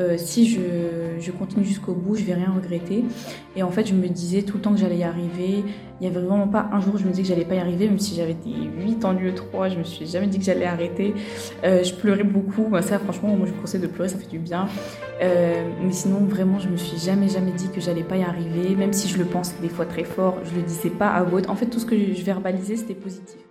Euh, si je, je continue jusqu'au bout, je vais rien regretter. Et en fait, je me disais tout le temps que j'allais y arriver. Il n'y avait vraiment pas un jour où je me disais que j'allais pas y arriver, même si j'avais des 8 en lieu 3, je me suis jamais dit que j'allais arrêter. Euh, je pleurais beaucoup. Bah, ça, franchement, moi, je vous conseille de pleurer, ça fait du bien. Euh, mais sinon, vraiment, je me suis jamais, jamais dit que j'allais pas y arriver. Même si je le pense des fois très fort, je le disais pas à voix En fait, tout ce que je verbalisais, c'était positif.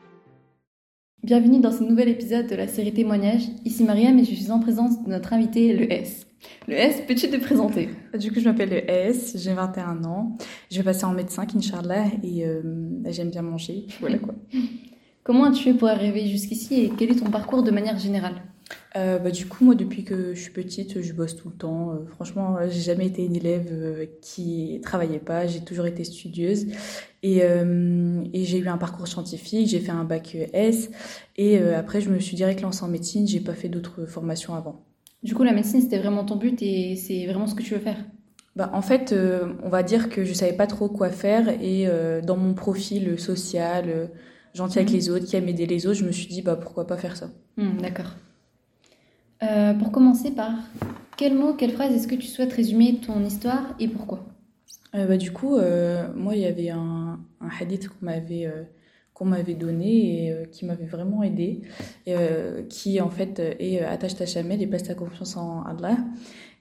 Bienvenue dans ce nouvel épisode de la série Témoignages. Ici Mariam et je suis en présence de notre invité, le S. Le S, peux-tu te présenter? Du coup, je m'appelle le S, j'ai 21 ans. Je vais passer en médecin, Inch'Allah, et euh, j'aime bien manger. Voilà quoi. Comment as-tu fait pour arriver jusqu'ici et quel est ton parcours de manière générale? Euh, bah, du coup, moi, depuis que je suis petite, je bosse tout le temps. Euh, franchement, j'ai jamais été une élève euh, qui travaillait pas. J'ai toujours été studieuse. Et, euh, et j'ai eu un parcours scientifique. J'ai fait un bac S. Et après, je me suis direct lancée en médecine. J'ai pas fait d'autres formations avant. Du coup, la médecine, c'était vraiment ton but et c'est vraiment ce que tu veux faire? Bah, en fait, on va dire que je savais pas trop quoi faire et dans mon profil social, gentil avec mhm. les autres, qui aime aider les autres, je me suis dit bah pourquoi pas faire ça. Hmm, d'accord. Euh, pour commencer par quel mot, quelle phrase est-ce que tu souhaites résumer ton histoire et pourquoi? Euh, bah, Du coup, euh, moi, il y avait un, hadith qu'on m'avait qu'on m'avait donné et qui m'avait vraiment aidé, qui en fait est attache ta chamel et place ta confiance en Allah.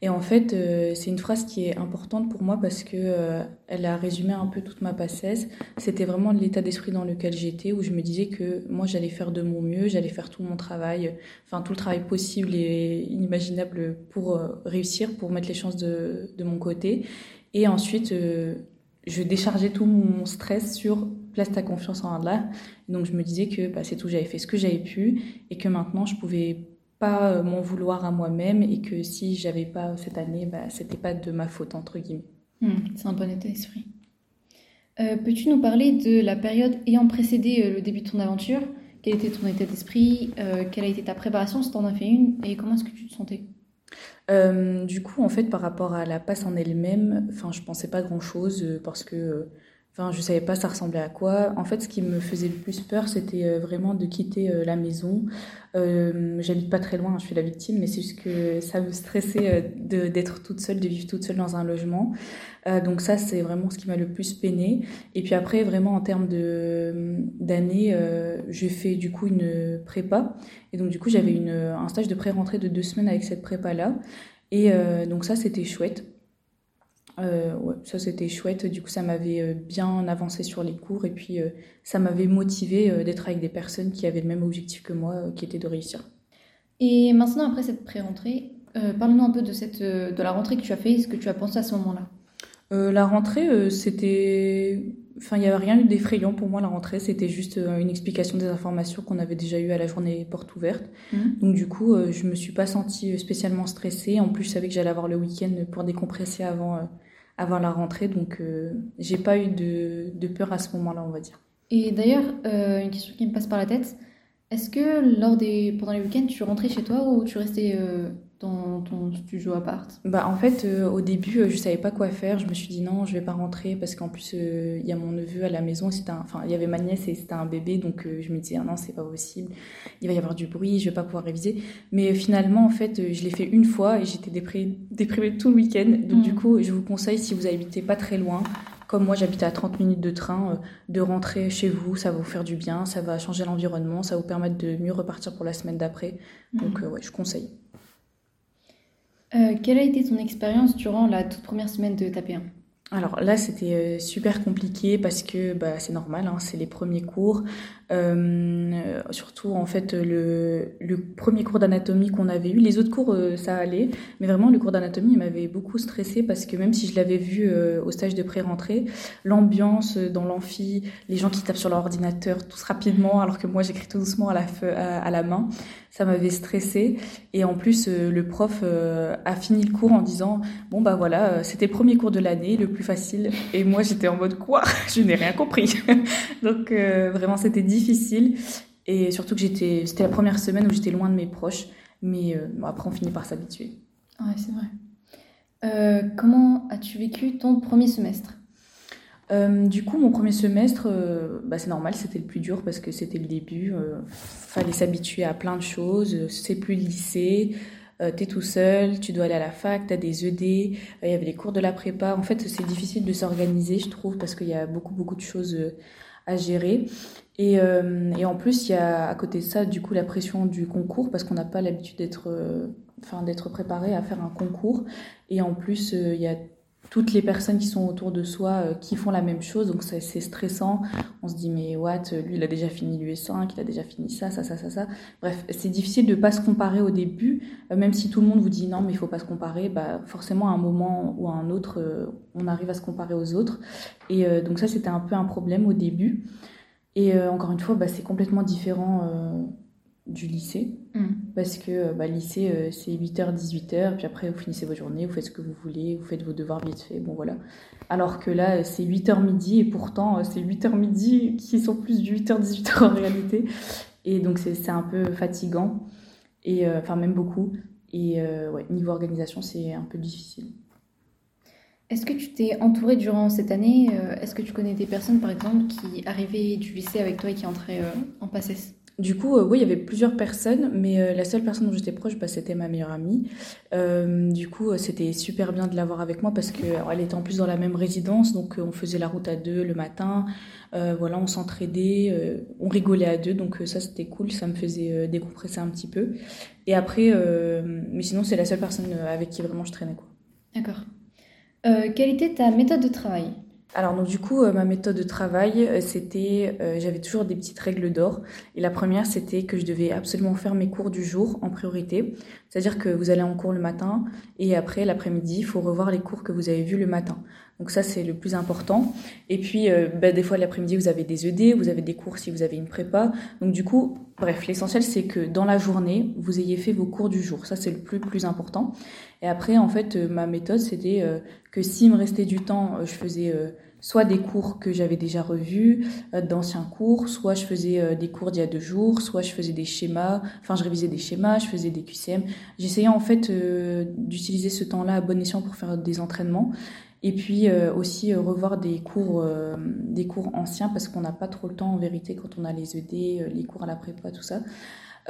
Et en fait, euh, c'est une phrase qui est importante pour moi parce que euh, elle a résumé un peu toute ma passesse. C'était vraiment l'état d'esprit dans lequel j'étais, où je me disais que moi j'allais faire de mon mieux, j'allais faire tout mon travail, enfin tout le travail possible et inimaginable pour euh, réussir, pour mettre les chances de, de mon côté. Et ensuite, je déchargeais tout mon stress sur place ta confiance en Allah. Donc je me disais que bah, c'est tout, j'avais fait ce que j'avais pu et que maintenant je pouvais pas euh, m'en vouloir à moi-même et que si j'avais pas cette année, bah, c'était pas de ma faute, entre guillemets. Hmm, c'est un bon état d'esprit. Euh, peux-tu nous parler de la période ayant précédé euh, le début de ton aventure? Quel était ton état d'esprit? Quelle a été ta préparation? Si tu en as fait une Et comment est-ce que tu te sentais? Du coup, en fait, par rapport à la passe en elle-même, enfin, je pensais pas grand-chose parce que Enfin, je savais pas ça ressemblait à quoi. En fait, ce qui me faisait le plus peur, c'était euh, vraiment de quitter euh, la maison. Euh, J'habite pas très loin, je suis la victime, mais c'est juste que ça me stressait euh, d'être toute seule, de vivre toute seule dans un logement. Euh, donc ça, c'est vraiment ce qui m'a le plus peiné. Et puis après, vraiment en termes de d'années, j'ai fait du coup une prépa. Et donc du coup, j'avais un stage de pré-rentrée de deux semaines avec cette prépa là. Et donc ça, c'était chouette. Euh, ouais, ça c'était chouette. Du coup, ça m'avait euh, bien avancé sur les cours et puis euh, ça m'avait motivé d'être avec des personnes qui avaient le même objectif que moi, qui était de réussir. Et maintenant, après cette pré-rentrée, parle-nous un peu de, cette, de la rentrée que tu as fait et ce que tu as pensé à ce moment-là? la rentrée, c'était. Enfin, il n'y avait rien eu d'effrayant pour moi, la rentrée. C'était juste une explication des informations qu'on avait déjà eues à la journée porte ouverte. Mmh. Donc, du coup, je me suis pas sentie spécialement stressée. En plus, je savais que j'allais avoir le week-end pour décompresser avant avant la rentrée. Donc, euh, j'ai pas eu de, de, peur à ce moment-là, on va dire. Et d'ailleurs, euh, une question qui me passe par la tête est-ce que lors des, pendant les week-ends, tu rentrais chez toi ou tu restais euh, dans ton studio appart Bah en fait euh, au début euh, je savais pas quoi faire, je me suis dit non je vais pas rentrer parce qu'en plus il y a mon neveu à la maison, c'était enfin il y avait ma nièce et c'était un bébé donc je me disais ah non c'est pas possible, il va y avoir du bruit, je vais pas pouvoir réviser. Mais finalement en fait je l'ai fait une fois et j'étais déprimée, déprimée tout le week-end donc du mm. coup je vous conseille si vous habitez pas très loin comme moi j'habitais à 30 minutes de train, de rentrer chez vous, ça va vous faire du bien, ça va changer l'environnement, ça va vous permettre de mieux repartir pour la semaine d'après. Donc mm. ouais, je conseille. Euh, quelle a été ton expérience durant la toute première semaine de ta P1 alors là, c'était euh, super compliqué parce que bah, c'est normal, hein, c'est les premiers cours. Euh, surtout, en fait, le, le premier cours d'anatomie qu'on avait eu, les autres cours, euh, ça allait. Mais vraiment, le cours d'anatomie, m'avait beaucoup stressé parce que même si je l'avais vu au stage de pré-rentrée, l'ambiance dans l'amphi, les gens qui tapent sur leur ordinateur tous rapidement, alors que moi, j'écris tout doucement à la, à, la main, ça m'avait stressé. Et en plus, le prof a fini le cours en disant, bon, bah voilà, c'était premier cours de l'année, le facile. Et moi, j'étais en mode quoi? Je n'ai rien compris. Donc, euh, vraiment, c'était difficile. Et surtout que j'étais, c'était la première semaine où j'étais loin de mes proches. Mais euh, après, on finit par s'habituer. Ouais, c'est vrai. Euh, comment as-tu vécu ton premier semestre? Du coup, mon premier semestre, bah, c'est normal, c'était le plus dur parce que c'était le début. fallait s'habituer à plein de choses. C'est plus le lycée. Euh, tu es tout seul, tu dois aller à la fac, tu as des ED, euh, il y avait les cours de la prépa. En fait, c'est difficile de s'organiser, je trouve, parce qu'il y a beaucoup, beaucoup de choses euh, gérer. Et, et, en plus, il y a à côté ça, du coup, la pression du concours, parce qu'on n'a pas l'habitude d'être enfin, d'être préparé à faire un concours. Et en plus, il y a toutes les personnes qui sont autour de soi euh, qui font la même chose, donc c'est stressant. On se dit mais what, lui il a déjà fini l'UE5, il a déjà fini ça, ça, ça, ça, ça. Bref, c'est difficile de pas se comparer au début, euh, même si tout le monde vous dit non mais il faut pas se comparer, bah forcément à un moment ou à un autre, euh, on arrive à se comparer aux autres. Et donc ça c'était un peu un problème au début. Et encore une fois, bah, c'est complètement différent du lycée. Mm. Parce que euh, bah, lycée, euh, c'est 8h, 18h, puis après, vous finissez votre journée, vous faites ce que vous voulez, vous faites vos devoirs vite fait, bon voilà. Alors que là, c'est 8h midi, et pourtant, euh, c'est 8h midi qui sont plus du 8h, 18h en réalité. Et donc, c'est un peu fatigant, et enfin, même beaucoup. Et ouais, niveau organisation, c'est un peu difficile. Est-ce que tu t'es entouré durant cette année Est-ce que tu connais des personnes, par exemple, qui arrivaient du lycée avec toi et qui entraient en PACES du coup, euh, oui, il y avait plusieurs personnes, mais euh, la seule personne dont j'étais proche, bah, c'était ma meilleure amie. Euh, du coup, c'était super bien de l'avoir avec moi parce qu'elle était en plus dans la même résidence, donc on faisait la route à deux le matin. voilà, on s'entraidait, on rigolait à deux, donc ça c'était cool, ça me faisait décompresser un petit peu. Et après, mais sinon, c'est la seule personne avec qui vraiment je traînais. quoi. D'accord. quelle était ta méthode de travail? Alors donc du coup, euh, ma méthode de travail, euh, c'était, euh, j'avais toujours des petites règles d'or. Et la première, c'était que je devais absolument faire mes cours du jour en priorité. C'est-à-dire que vous allez en cours le matin et après l'après-midi, il faut revoir les cours que vous avez vus le matin. Donc ça, c'est le plus important. Et puis, bah, des fois, l'après-midi, vous avez des ED, vous avez des cours si vous avez une prépa. Donc du coup, bref, l'essentiel, c'est que dans la journée, vous ayez fait vos cours du jour. Ça, c'est le plus, plus important. Et après, en fait, ma méthode, c'était que s'il me restait du temps, je faisais soit des cours que j'avais déjà revus, euh, d'anciens cours, soit je faisais euh, des cours d'il y a deux jours, soit je faisais des schémas, enfin je révisais des schémas, je faisais des QCM. J'essayais en fait euh, d'utiliser ce temps-là à bon escient pour faire des entraînements. Et puis aussi revoir des cours, des cours anciens parce qu'on n'a pas trop le temps en vérité quand on a les ED, les cours à la prépa, tout ça.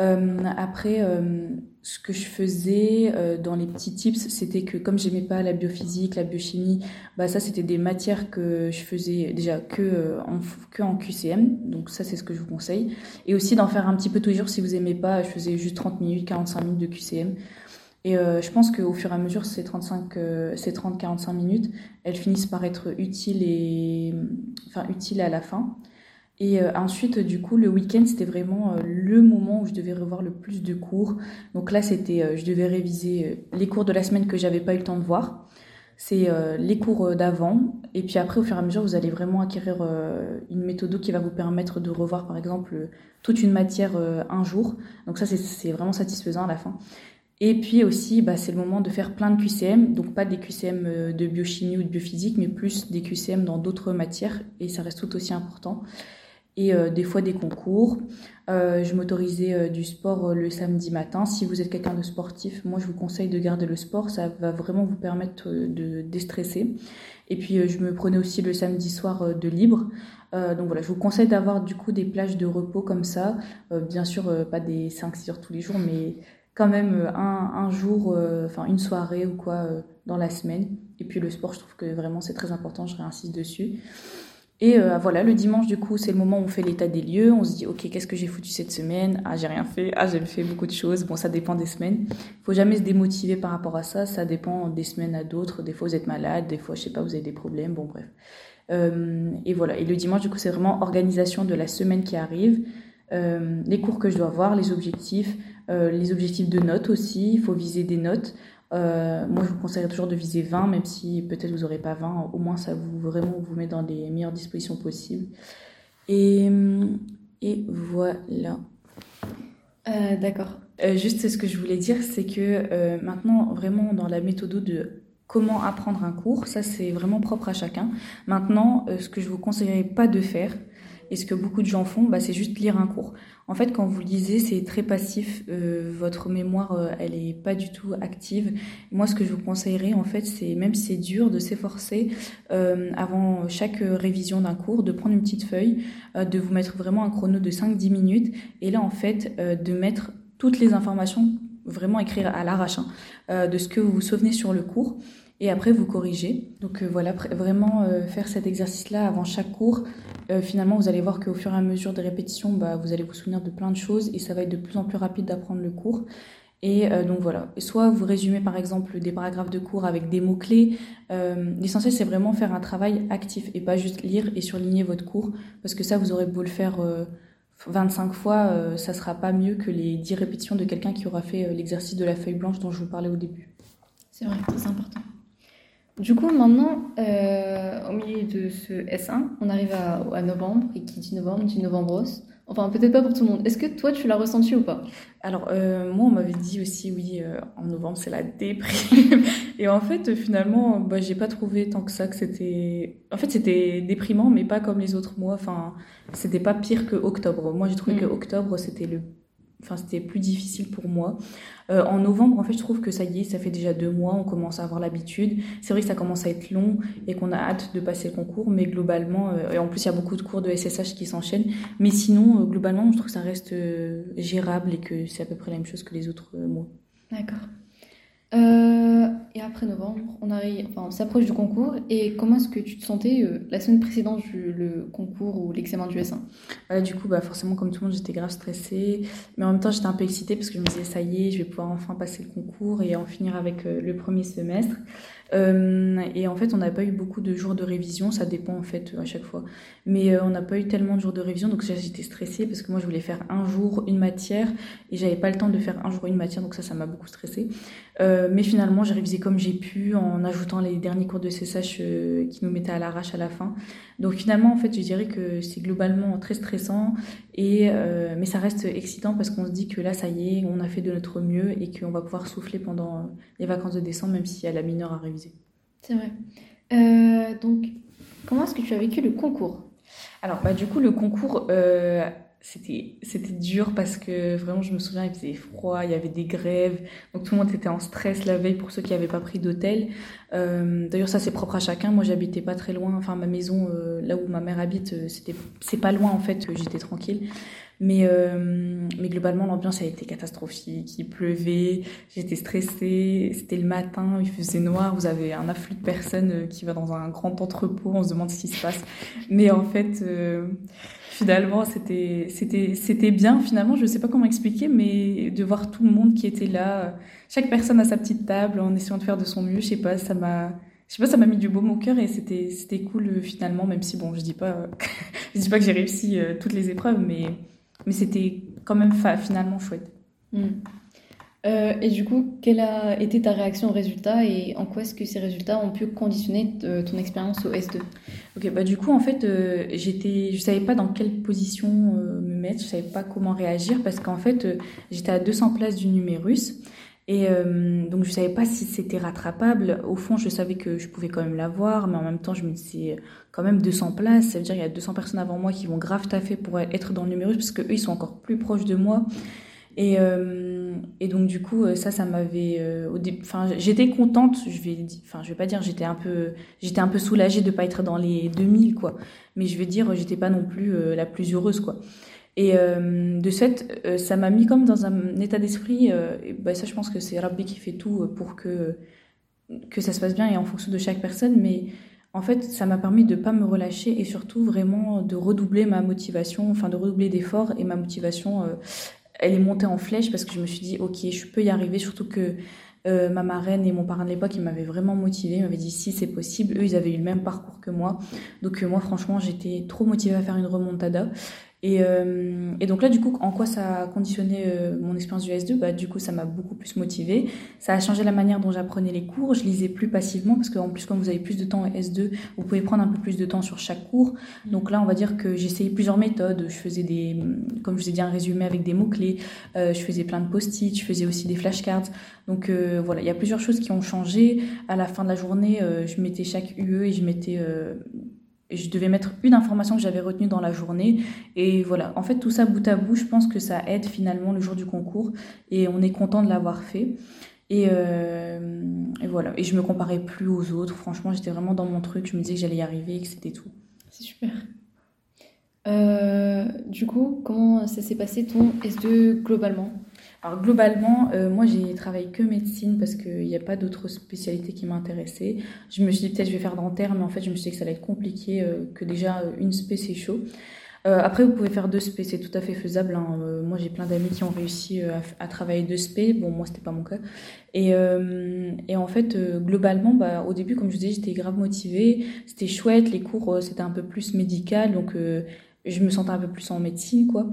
Euh, après, euh, ce que je faisais euh, dans les petits tips, c'était que comme j'aimais pas la biophysique, la biochimie, bah ça c'était des matières que je faisais déjà que en, que en QCM. Donc ça c'est ce que je vous conseille. Et aussi d'en faire un petit peu tous les jours si vous aimez pas. Je faisais juste 30 minutes, 45 minutes de QCM. Et je pense qu'au fur et à mesure, ces 35, ces 30-45 minutes, elles finissent par être utiles et enfin utiles à la fin. Et euh, ensuite, du coup, le week-end, c'était vraiment euh, le moment où je devais revoir le plus de cours. Donc là, c'était, euh, je devais réviser les cours de la semaine que j'avais pas eu le temps de voir. C'est les cours d'avant. Et puis après, au fur et à mesure, vous allez vraiment acquérir une méthode qui va vous permettre de revoir, par exemple, toute une matière un jour. Donc ça, c'est vraiment satisfaisant à la fin. Et puis aussi, bah, c'est le moment de faire plein de QCM, donc pas des QCM de biochimie ou de biophysique, mais plus des QCM dans d'autres matières, et ça reste tout aussi important et euh, des fois des concours. Euh, je m'autorisais euh, du sport le samedi matin. Si vous êtes quelqu'un de sportif, moi je vous conseille de garder le sport, ça va vraiment vous permettre de déstresser. Et puis je me prenais aussi le samedi soir de libre. donc voilà, je vous conseille d'avoir du coup des plages de repos comme ça. bien sûr, pas des 5-6 heures tous les jours, mais quand même un, un jour, enfin une soirée ou quoi dans la semaine. Et puis le sport, je trouve que vraiment c'est très important, je réinsiste dessus. Et euh, voilà, le dimanche, du coup, c'est le moment où on fait l'état des lieux. On se dit, OK, qu'est-ce que j'ai foutu cette semaine? Ah, j'ai rien fait. Ah, j'ai fait beaucoup de choses. Bon, ça dépend des semaines. Faut jamais se démotiver par rapport à ça. Ça dépend des semaines à d'autres. Des fois, vous êtes malade. Des fois, je sais pas, vous avez des problèmes. Bon, bref. Euh, et voilà. Et le dimanche, du coup, c'est vraiment organisation de la semaine qui arrive. Euh, les cours que je dois voir, les objectifs, les objectifs de notes aussi. Il faut viser des notes. Euh, moi, je vous conseillerais toujours de viser 20, même si peut-être vous n'aurez pas 20. Au moins, ça vous vraiment vous met dans les meilleures dispositions possibles. Et, et voilà. Euh, D'accord. Euh, juste ce que je voulais dire, c'est que euh, maintenant, vraiment, dans la méthode de comment apprendre un cours, ça c'est vraiment propre à chacun. Maintenant, euh, ce que je vous conseillerais pas de faire, et ce que beaucoup de gens font, bah, c'est juste lire un cours. En fait, quand vous lisez, c'est très passif. Euh, votre mémoire, euh, elle est pas du tout active. Moi, ce que je vous conseillerais, en fait, c'est même si c'est dur, de s'efforcer euh, avant chaque révision d'un cours, de prendre une petite feuille, de vous mettre vraiment un chrono de 5-10 minutes, et là, en fait, de mettre toutes les informations, vraiment écrire à l'arrache, hein, de ce que vous vous souvenez sur le cours et après vous corrigez. Donc euh, voilà, vraiment euh, faire cet exercice-là avant chaque cours. Euh, finalement, vous allez voir qu'au fur et à mesure des répétitions, bah, vous allez vous souvenir de plein de choses et ça va être de plus en plus rapide d'apprendre le cours. Et donc voilà, soit vous résumez par exemple des paragraphes de cours avec des mots-clés. L'essentiel, c'est vraiment faire un travail actif et pas juste lire et surligner votre cours, parce que ça, vous aurez beau le faire 25 fois, ça sera pas mieux que les 10 répétitions de quelqu'un qui aura fait l'exercice de la feuille blanche dont je vous parlais au début. C'est vrai, c'est important. Du coup, maintenant, euh, au milieu de ce S1, on arrive à, à, novembre, et qui dit novembre dit novembre rose. Enfin, peut-être pas pour tout le monde. Est-ce que toi, tu l'as ressenti ou pas? Alors, euh, moi, on m'avait dit aussi, oui, euh, en novembre, c'est la déprime. et en fait, finalement, bah, j'ai pas trouvé tant que ça que c'était... En fait, c'était déprimant, mais pas comme les autres mois. Enfin, c'était pas pire que octobre. Moi, j'ai trouvé mmh. que octobre, c'était le enfin c'était plus difficile pour moi. Euh, en novembre, en fait, je trouve que ça y est, ça fait déjà deux mois, on commence à avoir l'habitude. C'est vrai que ça commence à être long et qu'on a hâte de passer le concours, mais globalement, euh, et en plus il y a beaucoup de cours de SSH qui s'enchaînent, mais sinon, euh, globalement, je trouve que ça reste gérable et que c'est à peu près la même chose que les autres mois. D'accord. Euh, et après novembre, on arrive, enfin, on s'approche du concours. Et comment est-ce que tu te sentais euh, la semaine précédente du le concours ou l'examen du S1 voilà, Du coup, bah, forcément, comme tout le monde, j'étais grave stressée. Mais en même temps, j'étais un peu excitée parce que je me disais, ça y est, je vais pouvoir enfin passer le concours et en finir avec euh, le premier semestre. Euh, et en fait, on n'a pas eu beaucoup de jours de révision, ça dépend en fait à chaque fois. Mais euh, on n'a pas eu tellement de jours de révision, donc j'étais stressée parce que moi je voulais faire un jour une matière et j'avais pas le temps de faire un jour une matière, donc ça, ça m'a beaucoup stressée. Euh, mais finalement, j'ai révisé comme j'ai pu en ajoutant les derniers cours de CSH qui nous mettaient à l'arrache à la fin. Donc finalement, en fait, je dirais que c'est globalement très stressant, et, euh, mais ça reste excitant parce qu'on se dit que là, ça y est, on a fait de notre mieux et qu'on va pouvoir souffler pendant les vacances de décembre, même s'il y a la mineure à réviser. C'est vrai. Euh, donc, comment est-ce que tu as vécu le concours? Alors, bah, du coup, le concours, euh, c'était c'était dur parce que vraiment je me souviens il faisait froid il y avait des grèves. Donc tout le monde était en stress la veille pour ceux qui n'avaient pas pris d'hôtel. Euh, d'ailleurs ça c'est propre à chacun. Moi j'habitais pas très loin. Enfin ma maison euh, là où ma mère habite euh, c'était c'est pas loin en fait j'étais tranquille. Mais euh, mais globalement l'ambiance a été catastrophique. Il pleuvait j'étais stressée. C'était le matin il faisait noir. Vous avez un afflux de personnes qui va dans un grand entrepôt. On se demande ce qui se passe. Mais en fait finalement c'était bien finalement je sais pas comment expliquer mais de voir tout le monde qui était là chaque personne à sa petite table en essayant de faire de son mieux je sais pas ça m'a sais pas ça m'a mis du baume au cœur et c'était cool finalement même si bon je dis dis pas que j'ai réussi euh, toutes les épreuves mais mais c'était quand même finalement chouette mmh. Euh, et du coup, quelle a été ta réaction aux résultats et en quoi est-ce que ces résultats ont pu conditionner ton expérience au S2 Ok, bah du coup, en fait, euh, j'étais, je savais pas dans quelle position euh, me mettre, je savais pas comment réagir parce qu'en fait, euh, j'étais à 200 places du numérus et euh, donc je savais pas si c'était rattrapable. Au fond, je savais que je pouvais quand même l'avoir, mais en même temps, je me disais quand même 200 places, ça veut dire qu'il y a 200 personnes avant moi qui vont grave taffer pour être dans le numérus parce que eux, ils sont encore plus proches de moi. Et, euh, et donc du coup ça ça m'avait euh, enfin j'étais contente je vais enfin je vais pas dire j'étais un peu j'étais un peu soulagée de pas être dans les 2000 quoi. Mais je veux dire j'étais pas non plus euh, la plus heureuse quoi. Et euh, de euh, ça m'a mis comme dans un état d'esprit et bah, ça je pense que c'est Rabbi qui fait tout pour que que ça se passe bien et en fonction de chaque personne. Mais en fait, ça m'a permis de pas me relâcher et surtout vraiment de redoubler ma motivation, enfin de redoubler d'efforts et ma motivation, elle est montée en flèche parce que je me suis dit, ok, je peux y arriver, surtout que euh, ma marraine et mon parrain de l'époque, ils m'avaient vraiment motivée, ils m'avaient dit si c'est possible. Eux, ils avaient eu le même parcours que moi. Donc euh, moi, franchement, j'étais trop motivée à faire une remontada. Et, euh, et, donc là, du coup, en quoi ça a conditionné euh, mon expérience du S2 bah, Du coup, ça m'a beaucoup plus motivée. Ça a changé la manière dont j'apprenais les cours. Je lisais plus passivement parce qu'en plus, quand vous avez plus de temps S2, vous pouvez prendre un peu plus de temps sur chaque cours. Donc là, on va dire que j'essayais plusieurs méthodes. Je faisais des, comme je vous ai dit, un résumé avec des mots-clés. Euh, je faisais plein de post-it. Je faisais aussi des flashcards. Donc euh, voilà, il y a plusieurs choses qui ont changé. À la fin de la journée, euh, je mettais chaque UE et je mettais je devais mettre une information que j'avais retenue dans la journée. Et voilà, en fait, tout ça bout à bout, je pense que ça aide finalement le jour du concours. Et on est content de l'avoir fait. Et, euh, voilà, et je me comparais plus aux autres. Franchement, j'étais vraiment dans mon truc. Je me disais que j'allais y arriver et que c'était tout. C'est super. Euh, du coup, comment ça s'est passé ton S2 globalement? Alors globalement, euh, moi j'ai travaillé que médecine parce qu'il n'y a pas d'autres spécialités qui m'intéressaient. Je me suis dit peut-être je vais faire dentaire, mais en fait je me suis dit que ça allait être compliqué, euh, que déjà euh, une spé c'est chaud. après vous pouvez faire deux spé, c'est tout à fait faisable. Hein. moi j'ai plein d'amis qui ont réussi à, travailler deux spé, bon moi c'était pas mon cas. Et, en fait globalement, bah, au début comme je vous disais j'étais grave motivée, c'était chouette, les cours c'était un peu plus médical, donc je me sentais un peu plus en médecine, quoi.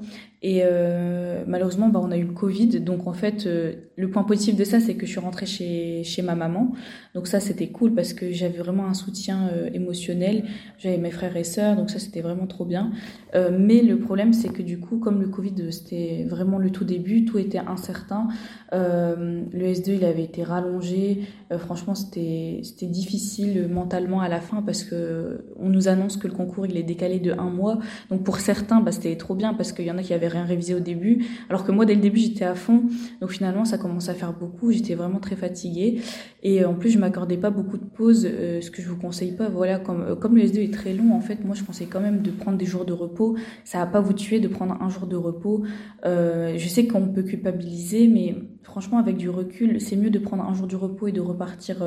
Et euh, malheureusement, bah, on a eu le Covid. Donc, en fait, euh, le point positif de ça, c'est que je suis rentrée chez, chez ma maman. Donc, ça, c'était cool parce que j'avais vraiment un soutien euh, émotionnel. J'avais mes frères et sœurs. Donc, ça, c'était vraiment trop bien. mais le problème, c'est que du coup, comme le Covid, c'était vraiment le tout début, tout était incertain. le S2, il avait été rallongé. franchement, c'était difficile mentalement à la fin parce que on nous annonce que le concours, il est décalé de un mois. Donc, pour certains, bah, c'était trop bien parce qu'il y en a qui avaient rien révisé au début, alors que moi dès le début j'étais à fond. Donc finalement ça commence à faire beaucoup, j'étais vraiment très fatiguée et euh, en plus je m'accordais pas beaucoup de pauses, euh, ce que je vous conseille pas. Voilà, comme euh, comme le S2 est très long en fait, moi je conseille quand même de prendre des jours de repos. Ça va pas vous tuer de prendre un jour de repos. je sais qu'on peut culpabiliser, mais franchement avec du recul, c'est mieux de prendre un jour de repos et de repartir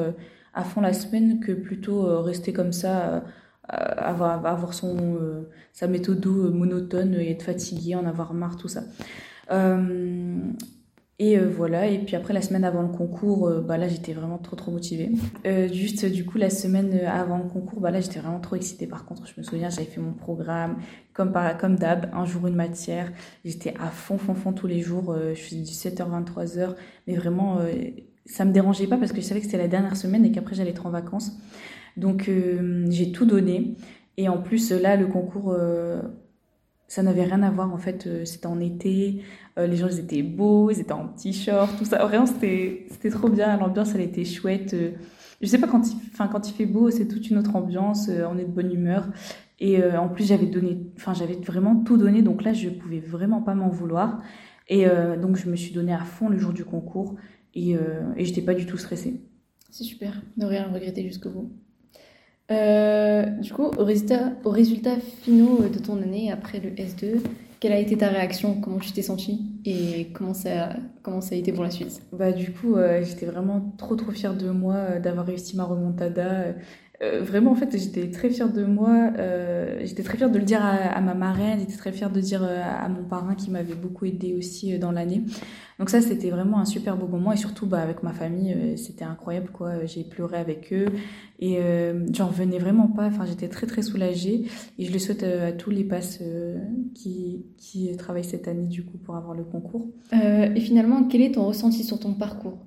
à fond la semaine que plutôt rester comme ça avoir, avoir son, euh, sa méthode monotone et être fatigué, en avoir marre, tout ça. Euh, et euh, voilà, et puis après la semaine avant le concours, bah là j'étais vraiment trop trop motivée. juste du coup la semaine avant le concours, bah là j'étais vraiment trop excitée par contre. Je me souviens, j'avais fait mon programme comme, par, comme d'hab, un jour une matière. J'étais à fond fond fond tous les jours, je faisais du 7h 23h, mais vraiment ça me dérangeait pas parce que je savais que c'était la dernière semaine et qu'après j'allais être en vacances. Donc euh, j'ai tout donné. Et en plus, là, le concours, euh, ça n'avait rien à voir. En fait, euh, c'était en été. les gens, ils étaient beaux, ils étaient en t-shirt, tout ça. Vraiment, c'était trop bien. L'ambiance, elle était chouette. je sais pas, quand il, quand il fait beau, c'est toute une autre ambiance. on est de bonne humeur. Et en plus, j'avais donné, enfin, j'avais vraiment tout donné. Donc là, je pouvais vraiment pas m'en vouloir. Et donc, je me suis donné à fond le jour du concours. Et, et j'étais pas du tout stressée. C'est super, ne rien regretter jusqu'au bout. Euh, du coup, au résultat, au résultat finaux de ton année après le S2, quelle a été ta réaction? Comment tu t'es sentie? Et comment ça, comment ça a été pour la suite? Bah du coup, euh, j'étais vraiment trop trop fière de moi euh, d'avoir réussi ma remontada. Vraiment, en fait, j'étais très fière de moi. j'étais très fière de le dire à, ma marraine. J'étais très fière de dire à mon parrain qui m'avait beaucoup aidé aussi dans l'année. Donc ça, c'était vraiment un super beau moment et surtout bah, avec ma famille, euh, c'était incroyable quoi. J'ai pleuré avec eux et euh, j'en revenais vraiment pas. Enfin, j'étais très très soulagée et je le souhaite euh, à tous les passes qui, qui travaillent cette année du coup pour avoir le concours. et finalement, quel est ton ressenti sur ton parcours?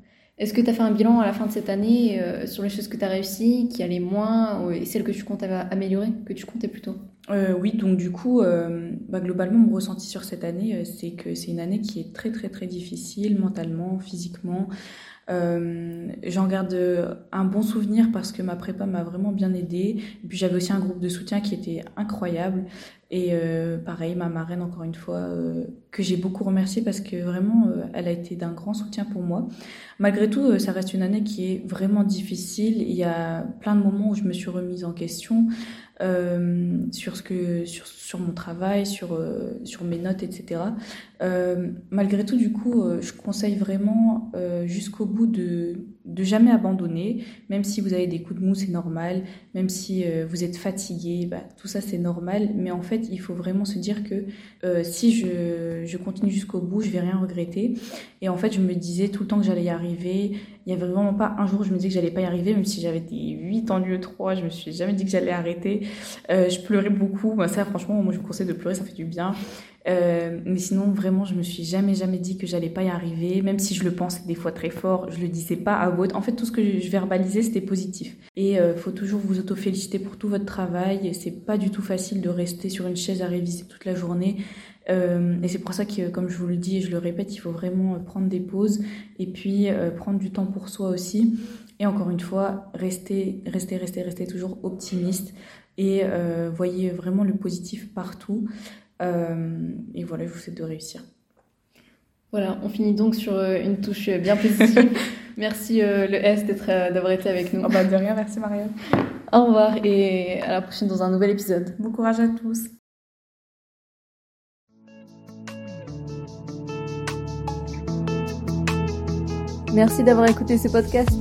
Est-ce que tu as fait un bilan à la fin de cette année euh, sur les choses que tu as réussies, qui allaient moins, et celles que tu comptais améliorer, que tu comptais plutôt? Euh, Oui, donc du coup, euh, bah, globalement, mon ressenti sur cette année, c'est que c'est une année qui est très très très difficile mentalement, physiquement. J'en garde un bon souvenir parce que ma prépa m'a vraiment bien aidée. Et puis j'avais aussi un groupe de soutien qui était incroyable. Et euh, pareil, ma marraine, encore une fois, euh, que j'ai beaucoup remerciée parce que vraiment, euh, elle a été d'un grand soutien pour moi. Malgré tout, ça reste une année qui est vraiment difficile. Il y a plein de moments où je me suis remise en question sur, ce que, sur, sur mon travail, sur, sur mes notes, etc. malgré tout, du coup, je conseille vraiment jusqu'au bout de jamais abandonner, même si vous avez des coups de mou, c'est normal, même si euh, vous êtes fatigué, bah, tout ça c'est normal, mais en fait il faut vraiment se dire que euh, si je, continue jusqu'au bout, je vais rien regretter. Et en fait je me disais tout le temps que j'allais y arriver, il y avait vraiment pas un jour où je me disais que j'allais pas y arriver, même si j'avais des 8 en lieu 3, je me suis jamais dit que j'allais arrêter. Euh, je pleurais beaucoup, bah, ça franchement moi je vous conseille de pleurer, ça fait du bien. Euh, mais sinon, vraiment, je me suis jamais, jamais dit que j'allais pas y arriver. Même si je le pensais des fois très fort, je le disais pas à haute. En fait, tout ce que je verbalisais, c'était positif. Et euh, faut toujours vous auto-féliciter pour tout votre travail. C'est pas du tout facile de rester sur une chaise à réviser toute la journée. Euh, et c'est pour ça que, comme je vous le dis et je le répète, il faut vraiment prendre des pauses et puis euh, prendre du temps pour soi aussi. Et encore une fois, rester, rester, rester, rester toujours optimiste et euh, voyez vraiment le positif partout. Euh, et voilà, je vous souhaite de réussir. Voilà, on finit donc sur euh, une touche bien positive. merci euh, le S d'avoir été avec nous. Oh bah de rien, merci Marianne. Au revoir et à la prochaine dans un nouvel épisode. Bon courage à tous. Merci d'avoir écouté ce podcast.